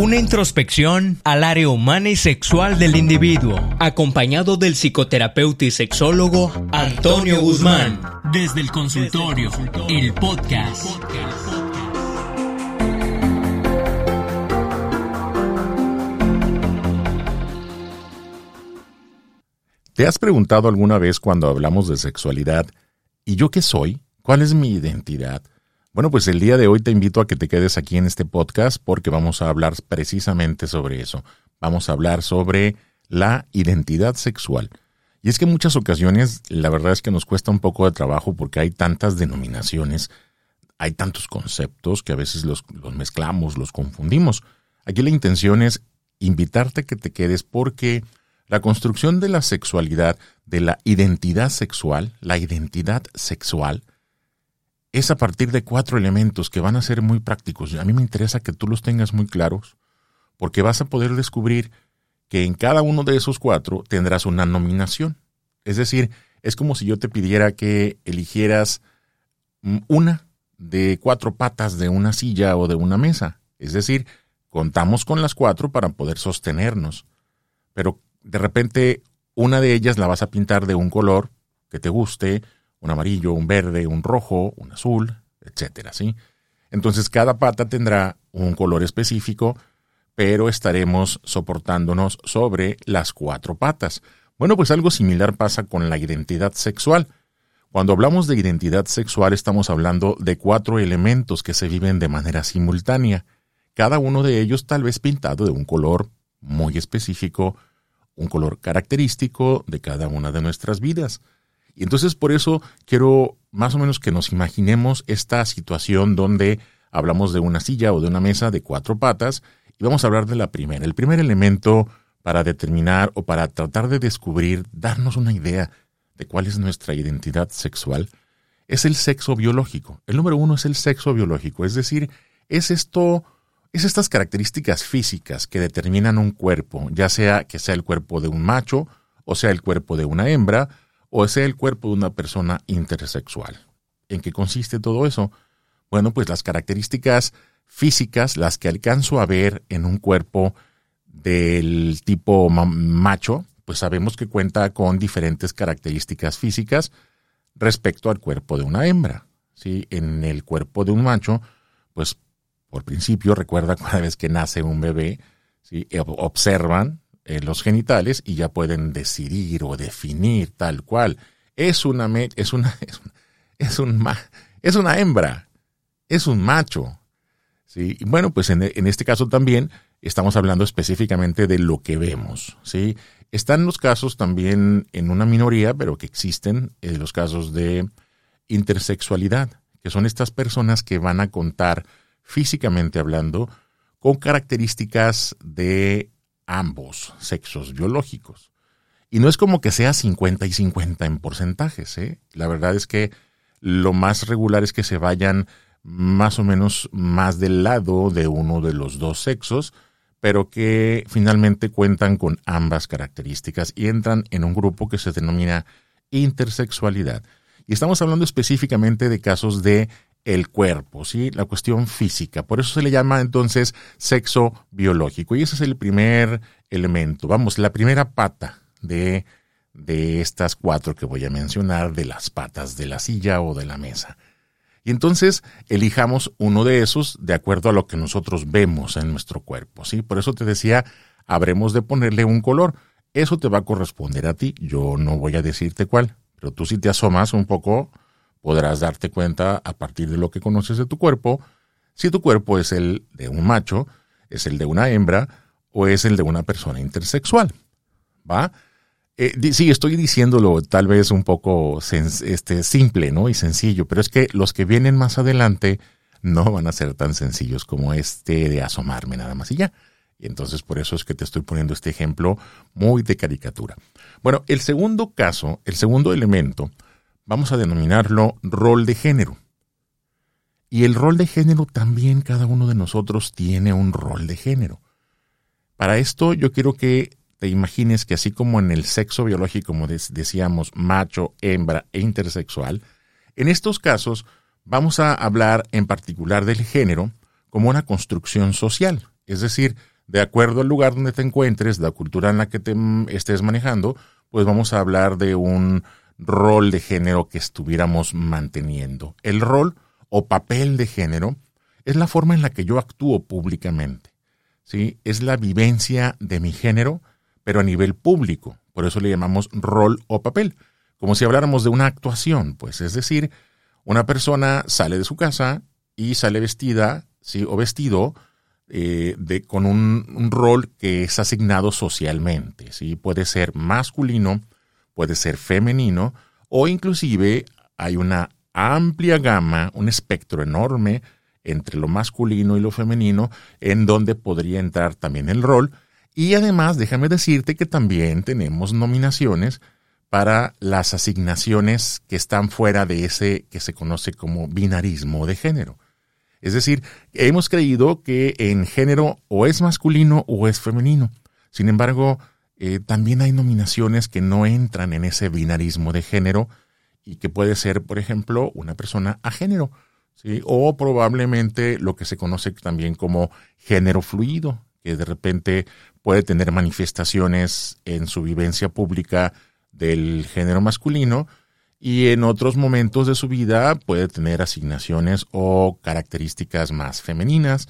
Una introspección al área humana y sexual del individuo, acompañado del psicoterapeuta y sexólogo Antonio Guzmán. Desde el consultorio, el podcast. ¿Te has preguntado alguna vez cuando hablamos de sexualidad, ¿y yo qué soy? ¿Cuál es mi identidad? Bueno, pues el día de hoy te invito a que te quedes aquí en este podcast porque vamos a hablar precisamente sobre eso. Vamos a hablar sobre la identidad sexual. Y es que en muchas ocasiones la verdad es que nos cuesta un poco de trabajo porque hay tantas denominaciones, hay tantos conceptos que a veces los, mezclamos, los confundimos. Aquí la intención es invitarte a que te quedes porque la construcción de la sexualidad, de la identidad sexual, la identidad sexual, es a partir de cuatro elementos que van a ser muy prácticos. A mí me interesa que tú los tengas muy claros, porque vas a poder descubrir que en cada uno de esos cuatro tendrás una nominación. Es decir, es como si yo te pidiera que eligieras una de cuatro patas de una silla o de una mesa. Es decir, contamos con las cuatro para poder sostenernos. Pero de repente una de ellas la vas a pintar de un color que te guste, un amarillo, un verde, un rojo, un azul, etcétera, ¿sí? Entonces cada pata tendrá un color específico, pero estaremos soportándonos sobre las cuatro patas. Bueno, pues algo similar pasa con la identidad sexual. Cuando hablamos de identidad sexual estamos hablando de cuatro elementos que se viven de manera simultánea, cada uno de ellos tal vez pintado de un color muy específico, un color característico de cada una de nuestras vidas. Y entonces por eso quiero más o menos que nos imaginemos esta situación donde hablamos de una silla o de una mesa de cuatro patas y vamos a hablar de la primera. El primer elemento para determinar o para tratar de descubrir, darnos una idea de cuál es nuestra identidad sexual, es el sexo biológico. El número uno es el sexo biológico, es decir, es esto es estas características físicas que determinan un cuerpo, ya sea que sea el cuerpo de un macho, o sea el cuerpo de una hembra, o sea el cuerpo de una persona intersexual. ¿En qué consiste todo eso? Bueno, pues las características físicas, las que alcanzo a ver en un cuerpo del tipo macho, pues sabemos que cuenta con diferentes características físicas respecto al cuerpo de una hembra. ¿sí? En el cuerpo de un macho, pues por principio, recuerda cada vez que nace un bebé, ¿sí? observan eh, los genitales y ya pueden decidir o definir tal cual. Es una, es una, es, es una hembra, es un macho. ¿sí? Bueno, pues en, en, este caso también estamos hablando específicamente de lo que vemos. ¿sí? Están los casos también en una minoría, pero que existen eh, los casos de intersexualidad, que son estas personas que van a contar físicamente hablando, con características de ambos sexos biológicos. Y no es como que sea 50 y 50 en porcentajes. ¿eh? La verdad es que lo más regular es que se vayan más o menos más del lado de uno de los dos sexos, pero que finalmente cuentan con ambas características y entran en un grupo que se denomina intersexualidad. Y estamos hablando específicamente de casos de el cuerpo, ¿sí? La cuestión física. Por eso se le llama entonces sexo biológico. Y ese es el primer elemento. Vamos, la primera pata de, de estas cuatro que voy a mencionar, de las patas de la silla o de la mesa. Y entonces elijamos uno de esos de acuerdo a lo que nosotros vemos en nuestro cuerpo, ¿sí? Por eso te decía, habremos de ponerle un color. Eso te va a corresponder a ti. Yo no voy a decirte cuál, pero tú si te asomas un poco podrás darte cuenta a partir de lo que conoces de tu cuerpo si tu cuerpo es el de un macho, es el de una hembra o es el de una persona intersexual. ¿Va? Eh, sí, estoy diciéndolo tal vez un poco este, simple ¿no? y sencillo, pero es que los que vienen más adelante no van a ser tan sencillos como este de asomarme nada más y ya. Y entonces por eso es que te estoy poniendo este ejemplo muy de caricatura. Bueno, el segundo caso, el segundo elemento, vamos a denominarlo rol de género. Y el rol de género también cada uno de nosotros tiene un rol de género. Para esto yo quiero que te imagines que así como en el sexo biológico, como decíamos, macho, hembra e intersexual, en estos casos vamos a hablar en particular del género como una construcción social. Es decir, de acuerdo al lugar donde te encuentres, la cultura en la que te estés manejando, pues vamos a hablar de un rol de género que estuviéramos manteniendo. El rol o papel de género es la forma en la que yo actúo públicamente. ¿sí? Es la vivencia de mi género, pero a nivel público. Por eso le llamamos rol o papel, como si habláramos de una actuación, pues es decir, una persona sale de su casa y sale vestida, ¿sí? o vestido eh, de, con un, rol que es asignado socialmente. ¿sí? Puede ser masculino, puede ser femenino, o inclusive hay una amplia gama, un espectro enorme entre lo masculino y lo femenino, en donde podría entrar también el rol. Y además, déjame decirte que también tenemos nominaciones para las asignaciones que están fuera de ese que se conoce como binarismo de género. Es decir, hemos creído que en género o es masculino o es femenino. Sin embargo, eh, también hay nominaciones que no entran en ese binarismo de género y que puede ser, por ejemplo, una persona a género, o probablemente lo que se conoce también como género fluido, que de repente puede tener manifestaciones en su vivencia pública del género masculino y en otros momentos de su vida puede tener asignaciones o características más femeninas.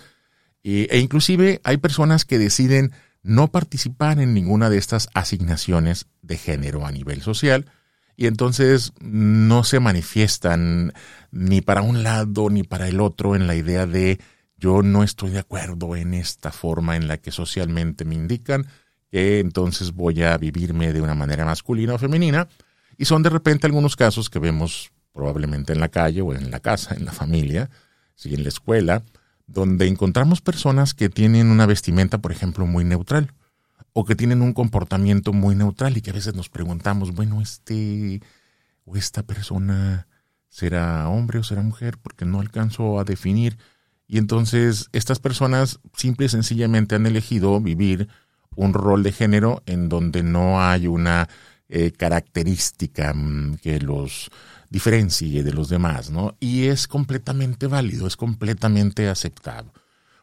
E inclusive hay personas que deciden no participar en ninguna de estas asignaciones de género a nivel social y entonces no se manifiestan ni para un lado ni para el otro en la idea de yo no estoy de acuerdo en esta forma en la que socialmente me indican que entonces voy a vivirme de una manera masculina o femenina y son de repente algunos casos que vemos probablemente en la calle o en la casa, en la familia, ¿sí? en la escuela, donde encontramos personas que tienen una vestimenta, por ejemplo, muy neutral o que tienen un comportamiento muy neutral y que a veces nos preguntamos, bueno, este o esta persona será hombre o será mujer porque no alcanzo a definir. Y entonces estas personas simple y sencillamente han elegido vivir un rol de género en donde no hay una eh, característica mm, que los diferencie de los demás, ¿no? Y es completamente válido, es completamente aceptado.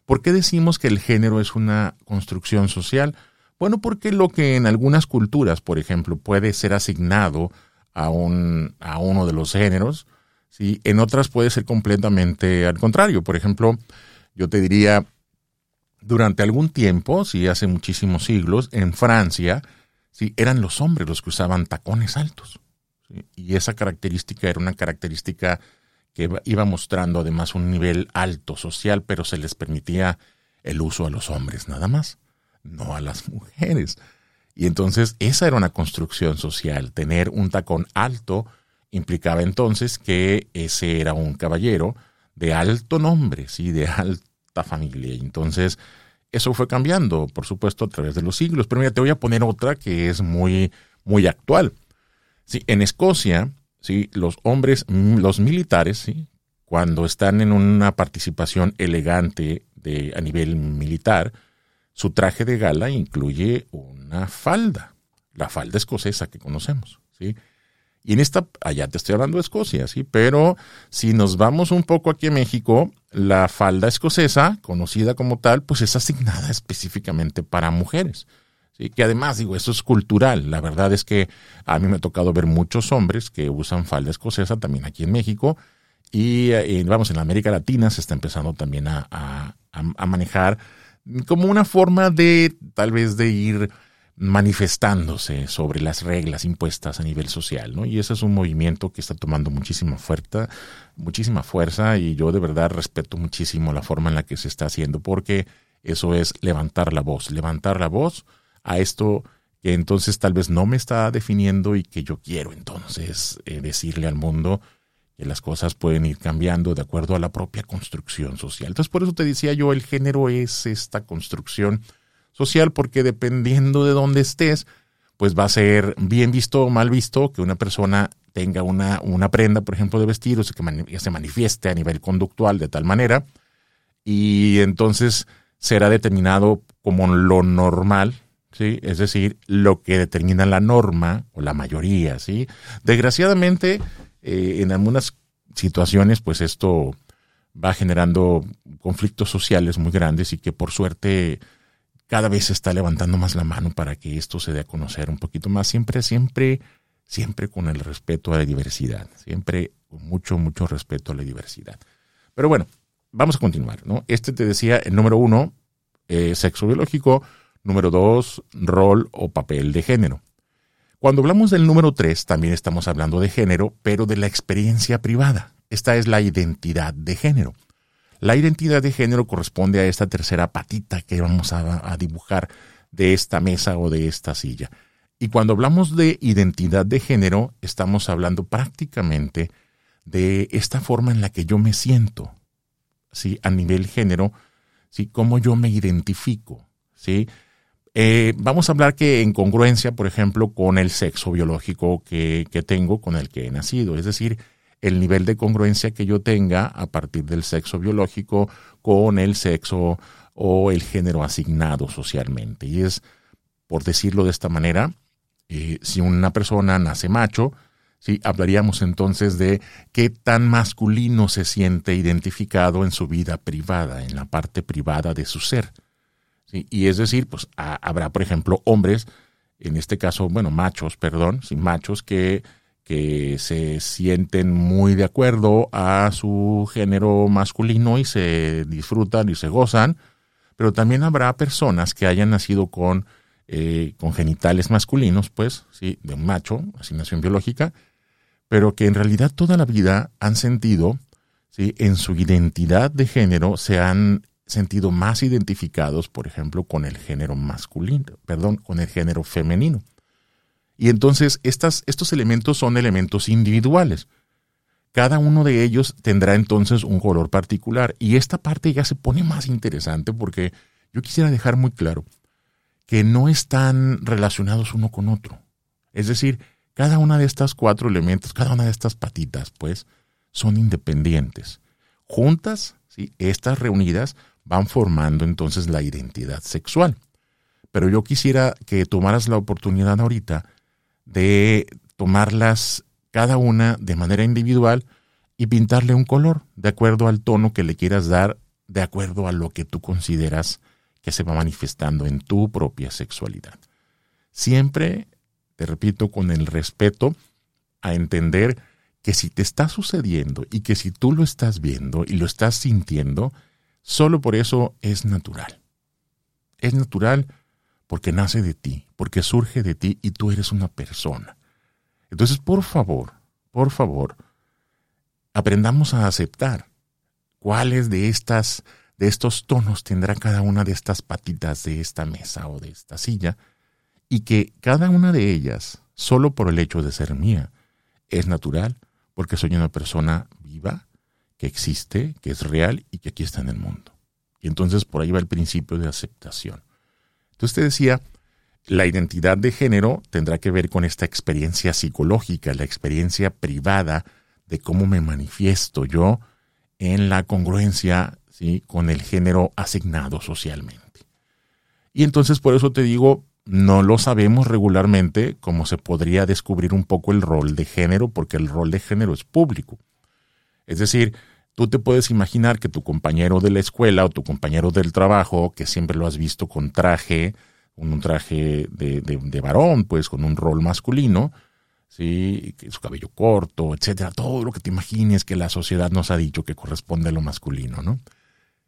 ¿Por qué decimos que el género es una construcción social? Bueno, porque lo que en algunas culturas, por ejemplo, puede ser asignado a, un, a uno de los géneros, ¿sí? en otras puede ser completamente al contrario. Por ejemplo, yo te diría, durante algún tiempo, sí, hace muchísimos siglos, en Francia, ¿sí? eran los hombres los que usaban tacones altos. Y esa característica era una característica que iba mostrando además un nivel alto social, pero se les permitía el uso a los hombres nada más, no a las mujeres. Y entonces esa era una construcción social. Tener un tacón alto implicaba entonces que ese era un caballero de alto nombre, ¿sí? de alta familia. Y entonces eso fue cambiando, por supuesto, a través de los siglos. Pero mira, te voy a poner otra que es muy, muy actual. Sí, en Escocia, sí, los hombres, mm, los militares, sí, cuando están en una participación elegante de, a nivel militar, su traje de gala incluye una falda, la falda escocesa que conocemos, ¿sí? Y en esta, allá te estoy hablando de Escocia, sí, pero si nos vamos un poco aquí a México, la falda escocesa, conocida como tal, pues es asignada específicamente para mujeres. Sí, que además, digo, eso es cultural. La verdad es que a mí me ha tocado ver muchos hombres que usan falda escocesa también aquí en México. Y eh, vamos, en América Latina se está empezando también a, a manejar como una forma de tal vez de ir manifestándose sobre las reglas impuestas a nivel social, ¿no? Y ese es un movimiento que está tomando muchísima fuerza, muchísima fuerza y yo de verdad respeto muchísimo la forma en la que se está haciendo porque eso es levantar la voz, levantar la voz a esto que entonces tal vez no me está definiendo y que yo quiero entonces eh, decirle al mundo que las cosas pueden ir cambiando de acuerdo a la propia construcción social. Entonces por eso te decía yo, el género es esta construcción social porque dependiendo de dónde estés, pues va a ser bien visto o mal visto que una persona tenga una, una prenda, por ejemplo, de vestir o que se manifieste a nivel conductual de tal manera y entonces será determinado como lo normal, ¿sí? Es decir, lo que determina la norma o la mayoría, ¿sí? Desgraciadamente, eh, en algunas situaciones, pues esto va generando conflictos sociales muy grandes y que por suerte cada vez se está levantando más la mano para que esto se dé a conocer un poquito más, siempre, siempre, siempre con el respeto a la diversidad, siempre con mucho, mucho respeto a la diversidad. Pero bueno, vamos a continuar, ¿no? Este te decía, el número uno, eh, sexo biológico, número dos, rol o papel de género. Cuando hablamos del número tres, también estamos hablando de género, pero de la experiencia privada. Esta es la identidad de género. La identidad de género corresponde a esta tercera patita que vamos a, dibujar de esta mesa o de esta silla. Y cuando hablamos de identidad de género, estamos hablando prácticamente de esta forma en la que yo me siento, ¿sí? A nivel género, ¿sí? Cómo yo me identifico, ¿sí? Eh, vamos a hablar que en congruencia, por ejemplo, con el sexo biológico que, que tengo, con el que he nacido. Es decir, el nivel de congruencia que yo tenga a partir del sexo biológico con el sexo o el género asignado socialmente. Y es, por decirlo de esta manera, eh, si una persona nace macho, ¿sí? hablaríamos entonces de qué tan masculino se siente identificado en su vida privada, en la parte privada de su ser. Y es decir, pues habrá, por ejemplo, hombres, en este caso, bueno, machos, perdón, sí, machos que que se sienten muy de acuerdo a su género masculino y se disfrutan y se gozan, pero también habrá personas que hayan nacido con, eh, con genitales masculinos, pues, sí, de un macho, asignación biológica, pero que en realidad toda la vida han sentido, sí, en su identidad de género se han sentido más identificados, por ejemplo, con el género masculino, perdón, con el género femenino. Y entonces estas, estos elementos son elementos individuales. Cada uno de ellos tendrá entonces un color particular. Y esta parte ya se pone más interesante porque yo quisiera dejar muy claro que no están relacionados uno con otro. Es decir, cada una de estas cuatro elementos, cada una de estas patitas, pues, son independientes. Juntas, ¿sí? estas reunidas van formando entonces la identidad sexual. Pero yo quisiera que tomaras la oportunidad ahorita de tomarlas cada una de manera individual y pintarle un color de acuerdo al tono que le quieras dar, de acuerdo a lo que tú consideras que se va manifestando en tu propia sexualidad. Siempre, te repito, con el respeto a entender que si te está sucediendo y que si tú lo estás viendo y lo estás sintiendo, solo por eso es natural. Es natural porque nace de ti, porque surge de ti y tú eres una persona. Entonces, por favor, por favor, aprendamos a aceptar cuáles de estas de estos tonos tendrá cada una de estas patitas de esta mesa o de esta silla y que cada una de ellas, solo por el hecho de ser mía, es natural porque soy una persona que existe, que es real y que aquí está en el mundo. Y entonces por ahí va el principio de aceptación. Entonces te decía, la identidad de género tendrá que ver con esta experiencia psicológica, la experiencia privada de cómo me manifiesto yo en la congruencia ¿sí? con el género asignado socialmente. Y entonces por eso te digo, no lo sabemos regularmente como se podría descubrir un poco el rol de género, porque el rol de género es público. Es decir, Tú te puedes imaginar que tu compañero de la escuela o tu compañero del trabajo, que siempre lo has visto con traje, un traje de, varón, pues con un rol masculino, ¿sí? su cabello corto, etcétera, todo lo que te imagines que la sociedad nos ha dicho que corresponde a lo masculino, ¿no?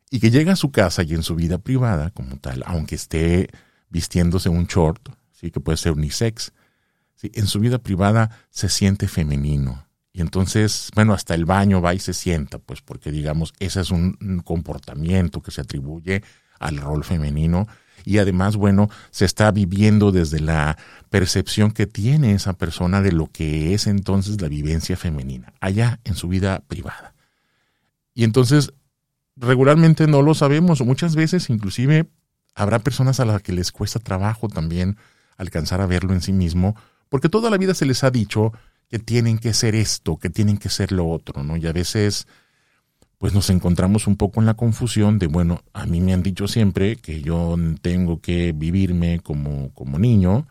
Y que llega a su casa y en su vida privada, como tal, aunque esté vistiéndose un short, sí, que puede ser unisex, ¿sí? en su vida privada se siente femenino, y entonces, bueno, hasta el baño va y se sienta, pues porque digamos, ese es un, comportamiento que se atribuye al rol femenino y además, bueno, se está viviendo desde la percepción que tiene esa persona de lo que es entonces la vivencia femenina, allá en su vida privada. Y entonces, regularmente no lo sabemos, muchas veces inclusive habrá personas a las que les cuesta trabajo también alcanzar a verlo en sí mismo, porque toda la vida se les ha dicho que tienen que ser esto, que tienen que ser lo otro, ¿no? Y a veces, pues nos encontramos un poco en la confusión de, bueno, a mí me han dicho siempre que yo tengo que vivirme como, como niño,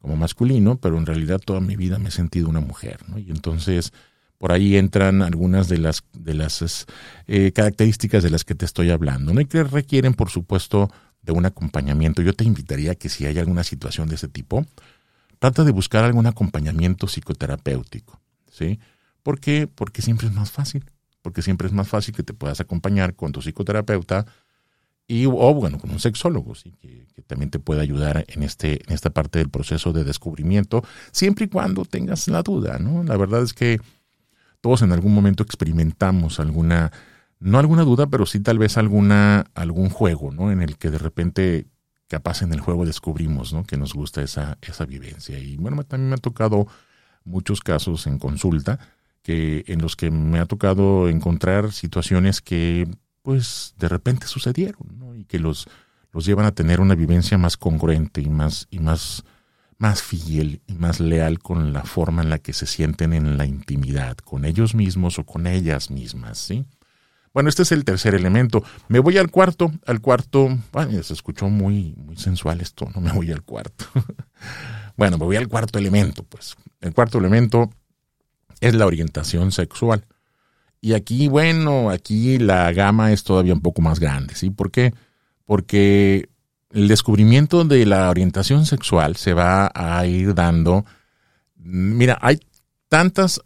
como masculino, pero en realidad toda mi vida me he sentido una mujer, ¿no? Y entonces por ahí entran algunas de las, de las eh, características de las que te estoy hablando, ¿no? Y que requieren, por supuesto, de un acompañamiento, yo te invitaría a que si hay alguna situación de ese tipo, trata de buscar algún acompañamiento psicoterapéutico, ¿sí? ¿Por qué? Porque siempre es más fácil, porque siempre es más fácil que te puedas acompañar con tu psicoterapeuta y, o bueno, con un sexólogo, ¿sí? que, también te puede ayudar en, este, en esta parte del proceso de descubrimiento, siempre y cuando tengas la duda, ¿no? La verdad es que todos en algún momento experimentamos alguna, no alguna duda, pero sí tal vez alguna, algún juego, ¿no? En el que de repente, capaz en el juego descubrimos, ¿no? Que nos gusta esa, esa vivencia. Y bueno, también me ha tocado muchos casos en consulta que, en los que me ha tocado encontrar situaciones que, pues, de repente sucedieron, ¿no? Y que los, los llevan a tener una vivencia más congruente y más, y más, más fiel y más leal con la forma en la que se sienten en la intimidad, con ellos mismos o con ellas mismas, ¿sí? Bueno, este es el tercer elemento. Me voy al cuarto, al cuarto, se escuchó muy, muy sensual esto, no me voy al cuarto. bueno, me voy al cuarto elemento, pues. El cuarto elemento es la orientación sexual. Y aquí, bueno, aquí la gama es todavía un poco más grande, ¿sí? ¿Por qué? Porque el descubrimiento de la orientación sexual se va a ir dando. Mira, hay tantas,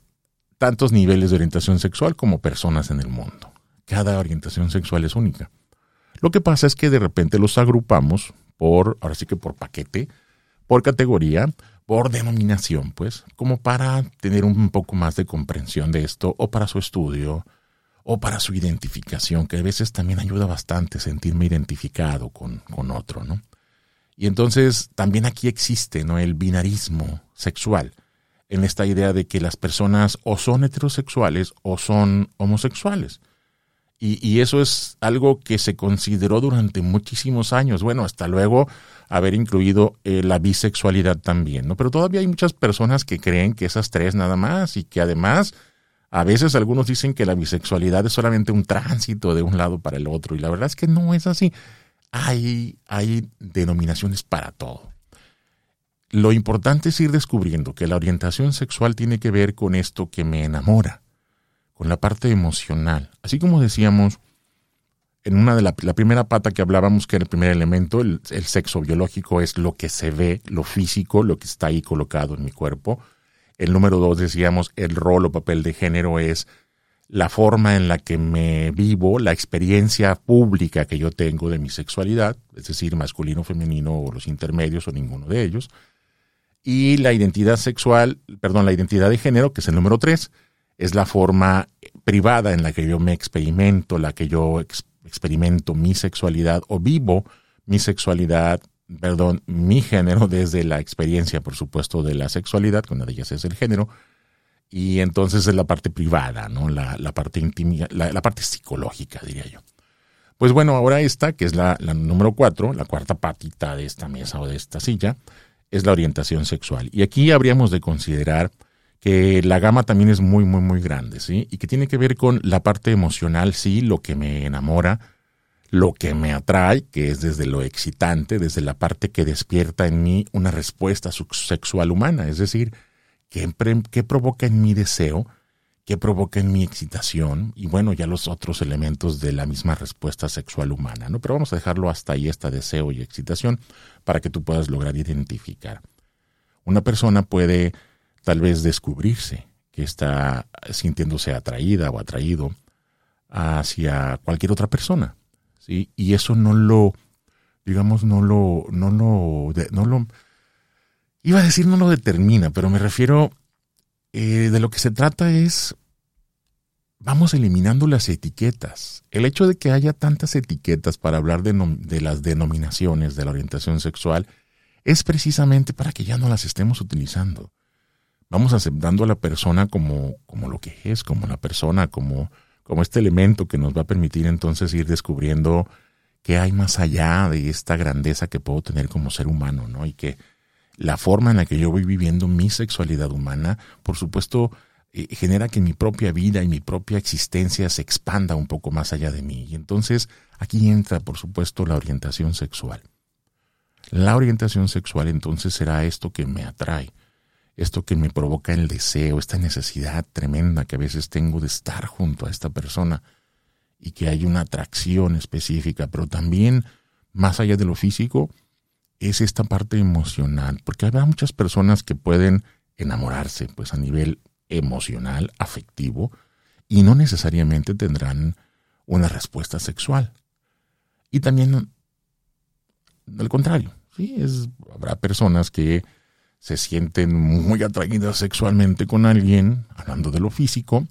tantos niveles de orientación sexual como personas en el mundo. Cada orientación sexual es única. Lo que pasa es que de repente los agrupamos por, ahora sí que por paquete, por categoría, por denominación, pues, como para tener un poco más de comprensión de esto o para su estudio o para su identificación, que a veces también ayuda bastante sentirme identificado con, con otro, ¿no? Y entonces también aquí existe, ¿no? El binarismo sexual, en esta idea de que las personas o son heterosexuales o son homosexuales. Y, eso es algo que se consideró durante muchísimos años. Bueno, hasta luego haber incluido eh, la bisexualidad también, ¿no? Pero todavía hay muchas personas que creen que esas tres nada más y que además a veces algunos dicen que la bisexualidad es solamente un tránsito de un lado para el otro y la verdad es que no es así. Hay, hay denominaciones para todo. Lo importante es ir descubriendo que la orientación sexual tiene que ver con esto que me enamora, con la parte emocional. Así como decíamos en una de la, la primera pata que hablábamos, que era el primer elemento, el, el sexo biológico es lo que se ve, lo físico, lo que está ahí colocado en mi cuerpo el número dos, decíamos, el rol o papel de género es la forma en la que me vivo, la experiencia pública que yo tengo de mi sexualidad, es decir, masculino, femenino o los intermedios o ninguno de ellos. Y la identidad sexual, perdón, la identidad de género, que es el número tres, es la forma privada en la que yo me experimento, la que yo ex experimento mi sexualidad o vivo mi sexualidad perdón, mi género desde la experiencia, por supuesto, de la sexualidad, con una de ellas es el género, y entonces es la parte privada, ¿no? La, la parte íntima, la, la, parte psicológica, diría yo. Pues bueno, ahora esta, que es la, la número cuatro, la cuarta patita de esta mesa o de esta silla, es la orientación sexual. Y aquí habríamos de considerar que la gama también es muy, muy, muy grande, ¿sí? Y que tiene que ver con la parte emocional, sí, lo que me enamora, lo que me atrae, que es desde lo excitante, desde la parte que despierta en mí una respuesta sexual humana, es decir, qué, qué provoca en mi deseo, qué provoca en mi excitación y bueno, ya los otros elementos de la misma respuesta sexual humana, ¿no? Pero vamos a dejarlo hasta ahí, este deseo y excitación, para que tú puedas lograr identificar. Una persona puede tal vez descubrirse que está sintiéndose atraída o atraído hacia cualquier otra persona ¿sí? Y eso no lo, digamos, no lo, no lo, no lo, iba a decir no lo determina, pero me refiero, eh, de lo que se trata es, vamos eliminando las etiquetas. El hecho de que haya tantas etiquetas para hablar de, de las denominaciones de la orientación sexual es precisamente para que ya no las estemos utilizando. Vamos aceptando a la persona como, como lo que es, como la persona, como como este elemento que nos va a permitir entonces ir descubriendo qué hay más allá de esta grandeza que puedo tener como ser humano, ¿no? Y que la forma en la que yo voy viviendo mi sexualidad humana, por supuesto, eh, genera que mi propia vida y mi propia existencia se expanda un poco más allá de mí. Y entonces aquí entra, por supuesto, la orientación sexual. La orientación sexual entonces será esto que me atrae, esto que me provoca el deseo, esta necesidad tremenda que a veces tengo de estar junto a esta persona y que hay una atracción específica, pero también más allá de lo físico, es esta parte emocional, porque habrá muchas personas que pueden enamorarse, pues a nivel emocional, afectivo, y no necesariamente tendrán una respuesta sexual. Y también, al contrario, sí, es, habrá personas que se sienten muy atraídas sexualmente con alguien, hablando de lo físico,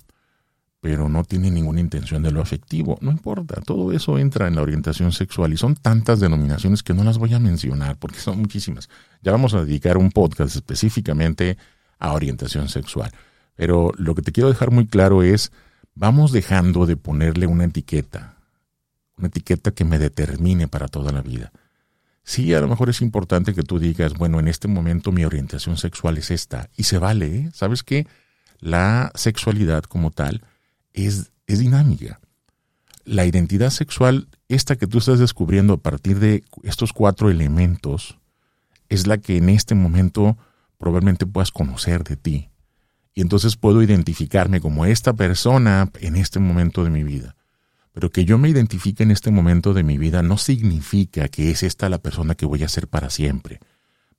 pero no tienen ninguna intención de lo afectivo. No importa, todo eso entra en la orientación sexual y son tantas denominaciones que no las voy a mencionar porque son muchísimas. Ya vamos a dedicar un podcast específicamente a orientación sexual. Pero lo que te quiero dejar muy claro es, vamos dejando de ponerle una etiqueta, una etiqueta que me determine para toda la vida. Sí, a lo mejor es importante que tú digas, bueno, en este momento mi orientación sexual es esta, y se vale, ¿eh? ¿sabes qué? La sexualidad como tal es, es dinámica. La identidad sexual, esta que tú estás descubriendo a partir de estos cuatro elementos, es la que en este momento probablemente puedas conocer de ti. Y entonces puedo identificarme como esta persona en este momento de mi vida. Pero que yo me identifique en este momento de mi vida no significa que es esta la persona que voy a ser para siempre.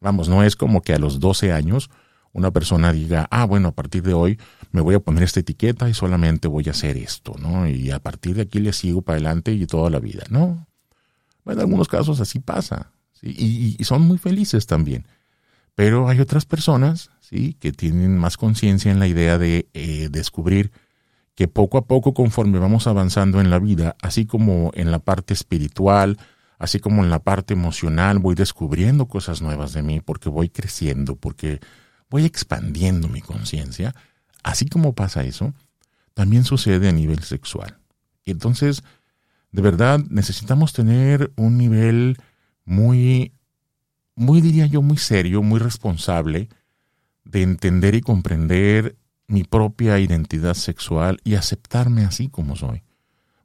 Vamos, no es como que a los 12 años una persona diga, ah, bueno, a partir de hoy me voy a poner esta etiqueta y solamente voy a hacer esto, ¿no? Y a partir de aquí le sigo para adelante y toda la vida, ¿no? En algunos casos así pasa, ¿sí? y, son muy felices también. Pero hay otras personas, ¿sí? Que tienen más conciencia en la idea de eh, descubrir que poco a poco, conforme vamos avanzando en la vida, así como en la parte espiritual, así como en la parte emocional, voy descubriendo cosas nuevas de mí porque voy creciendo, porque voy expandiendo mi conciencia, así como pasa eso, también sucede a nivel sexual. Y entonces, de verdad, necesitamos tener un nivel muy, muy diría yo, muy serio, muy responsable de entender y comprender mi propia identidad sexual y aceptarme así como soy.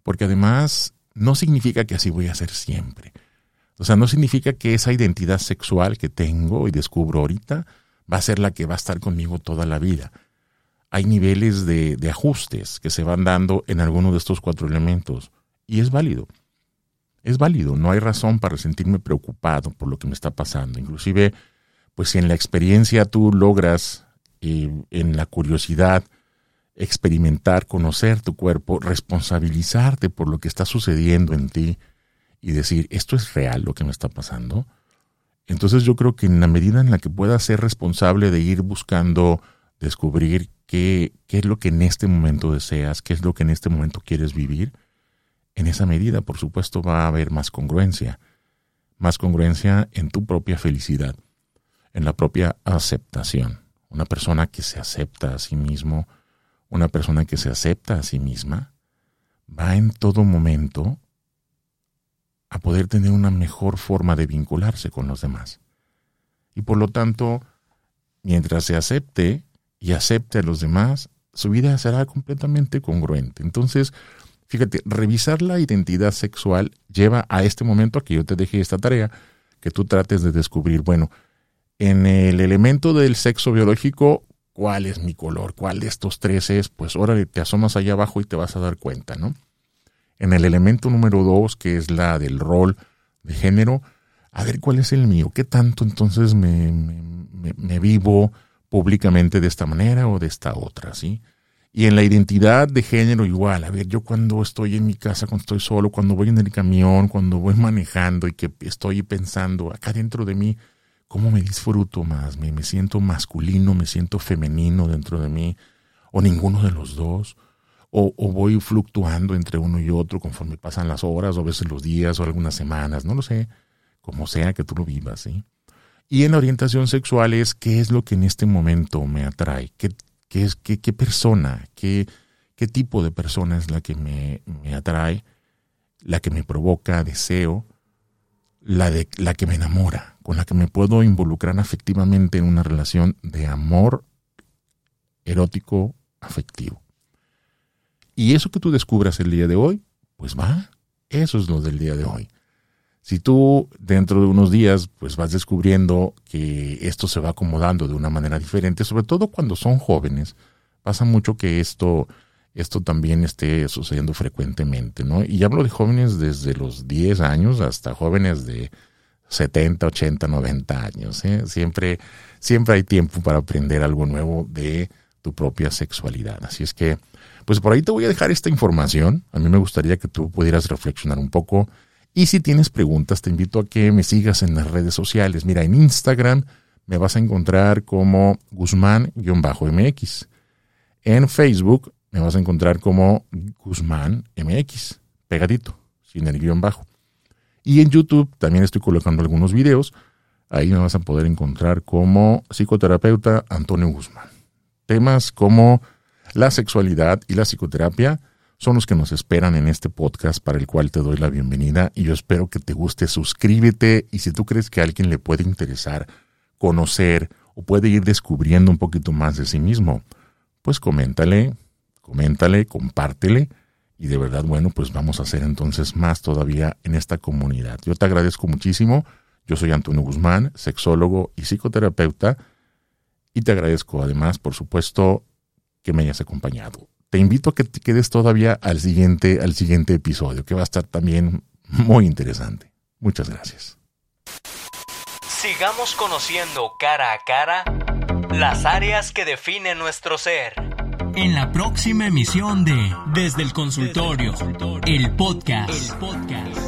Porque además no significa que así voy a ser siempre. O sea, no significa que esa identidad sexual que tengo y descubro ahorita va a ser la que va a estar conmigo toda la vida. Hay niveles de, ajustes que se van dando en alguno de estos cuatro elementos y es válido. Es válido, no hay razón para sentirme preocupado por lo que me está pasando. Inclusive, pues si en la experiencia tú logras, en la curiosidad, experimentar, conocer tu cuerpo, responsabilizarte por lo que está sucediendo en ti y decir, esto es real lo que me está pasando, entonces yo creo que en la medida en la que puedas ser responsable de ir buscando descubrir qué, qué es lo que en este momento deseas, qué es lo que en este momento quieres vivir, en esa medida, por supuesto, va a haber más congruencia, más congruencia en tu propia felicidad, en la propia aceptación. Una persona que se acepta a sí mismo, una persona que se acepta a sí misma, va en todo momento a poder tener una mejor forma de vincularse con los demás. Y por lo tanto, mientras se acepte y acepte a los demás, su vida será completamente congruente. Entonces, fíjate, revisar la identidad sexual lleva a este momento a que yo te deje esta tarea, que tú trates de descubrir, bueno, en el elemento del sexo biológico, ¿cuál es mi color? ¿Cuál de estos tres es? Pues ahora te asomas allá abajo y te vas a dar cuenta, ¿no? en el elemento número dos, que es la del rol de género, a ver cuál es el mío, qué tanto entonces me, me, vivo públicamente de esta manera o de esta otra, ¿sí? Y en la identidad de género igual, a ver, yo cuando estoy en mi casa, cuando estoy solo, cuando voy en el camión, cuando voy manejando y que estoy pensando acá dentro de mí, ¿cómo me disfruto más? ¿Me, me siento masculino, me siento femenino dentro de mí? ¿O ninguno de los dos? o, voy fluctuando entre uno y otro conforme pasan las horas o a veces los días o algunas semanas, no lo sé, como sea que tú lo vivas, ¿sí? Y en la orientación sexual es qué es lo que en este momento me atrae, qué, qué es, qué, qué persona, qué, qué tipo de persona es la que me, me atrae, la que me provoca deseo, la, de, la que me enamora, con la que me puedo involucrar afectivamente en una relación de amor erótico afectivo. Y eso que tú descubras el día de hoy, pues va, eso es lo del día de hoy. Si tú dentro de unos días pues vas descubriendo que esto se va acomodando de una manera diferente, sobre todo cuando son jóvenes, pasa mucho que esto esto también esté sucediendo frecuentemente, ¿no? Y hablo de jóvenes desde los 10 años hasta jóvenes de 70, 80, 90 años. ¿eh? Siempre, siempre hay tiempo para aprender algo nuevo de tu propia sexualidad. Así es que, pues por ahí te voy a dejar esta información. A mí me gustaría que tú pudieras reflexionar un poco. Y si tienes preguntas, te invito a que me sigas en las redes sociales. Mira, en Instagram me vas a encontrar como Guzmán-MX. En Facebook me vas a encontrar como Guzmán MX, pegadito, sin el guion bajo. Y en YouTube también estoy colocando algunos videos. Ahí me vas a poder encontrar como psicoterapeuta Antonio Guzmán. Temas como la sexualidad y la psicoterapia son los que nos esperan en este podcast para el cual te doy la bienvenida y yo espero que te guste. Suscríbete y si tú crees que a alguien le puede interesar conocer o puede ir descubriendo un poquito más de sí mismo, pues coméntale, coméntale, compártele y de verdad, bueno, pues vamos a hacer entonces más todavía en esta comunidad. Yo te agradezco muchísimo. Yo soy Antonio Guzmán, sexólogo y psicoterapeuta y te agradezco además, por supuesto, que me hayas acompañado. Te invito a que te quedes todavía al siguiente, al siguiente episodio, que va a estar también muy interesante. Muchas gracias. Sigamos conociendo cara a cara las áreas que definen nuestro ser en la próxima emisión de Desde el Consultorio, el podcast. El podcast.